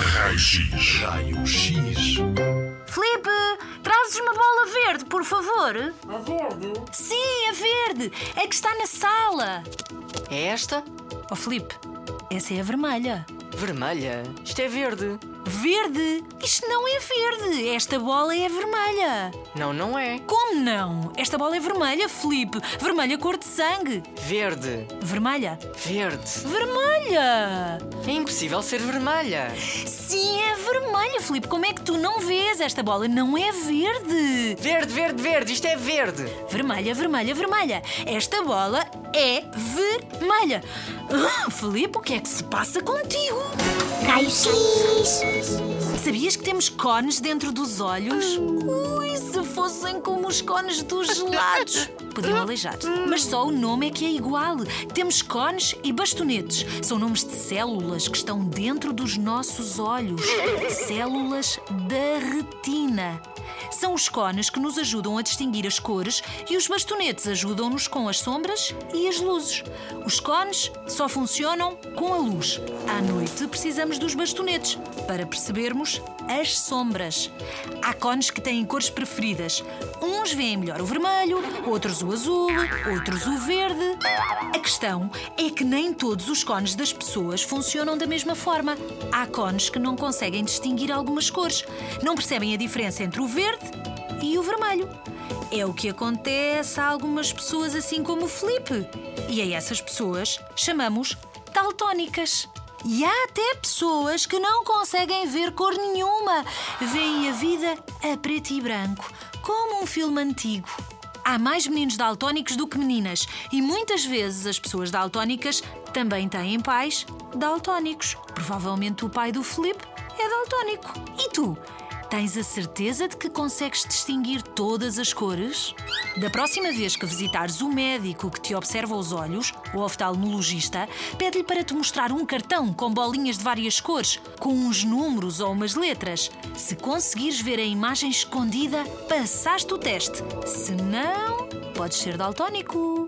Raio-X. Raio-X. Filipe, trazes uma bola verde, por favor? A verde? Sim, a verde. É que está na sala. É esta? Oh, Filipe, essa é a vermelha. Vermelha? Isto é verde. Verde? Isto não é verde. Esta bola é vermelha. Não, não é. Como não? Esta bola é vermelha, Filipe. Vermelha cor de sangue. Verde. Vermelha? Verde. Vermelha! É impossível ser vermelha. Sim, é vermelha, Filipe. Como é que tu não vês? Esta bola não é verde. Verde, verde, verde. Isto é verde. Vermelha, vermelha, vermelha. Esta bola é vermelha. Ah, Filipe, o que é que se passa contigo? Raio-X. Sabias que temos cones dentro dos olhos? Ui, se fossem como os cones dos gelados. Podiam aleijar. Mas só o nome é que é igual. Temos cones e bastonetes. São nomes de células que estão dentro dos nossos olhos. Células da retina. São os cones que nos ajudam a distinguir as cores e os bastonetes ajudam-nos com as sombras e as luzes. Os cones só funcionam com a luz. À noite precisamos dos bastonetes para percebermos as sombras. Há cones que têm cores preferidas. Uns veem melhor o vermelho, outros o azul, outros o verde. A questão é que nem todos os cones das pessoas funcionam da mesma forma. Há cones que não conseguem distinguir algumas cores, não percebem a diferença entre o verde e o vermelho. É o que acontece a algumas pessoas, assim como o Felipe. E a essas pessoas chamamos daltónicas. E há até pessoas que não conseguem ver cor nenhuma. Veem a vida a preto e branco, como um filme antigo. Há mais meninos daltónicos do que meninas, e muitas vezes as pessoas daltónicas também têm pais daltónicos. Provavelmente o pai do Felipe é daltónico. E tu? Tens a certeza de que consegues distinguir todas as cores? Da próxima vez que visitares o médico que te observa os olhos, o oftalmologista, pede-lhe para te mostrar um cartão com bolinhas de várias cores, com uns números ou umas letras. Se conseguires ver a imagem escondida, passaste o teste. Se não, podes ser daltónico.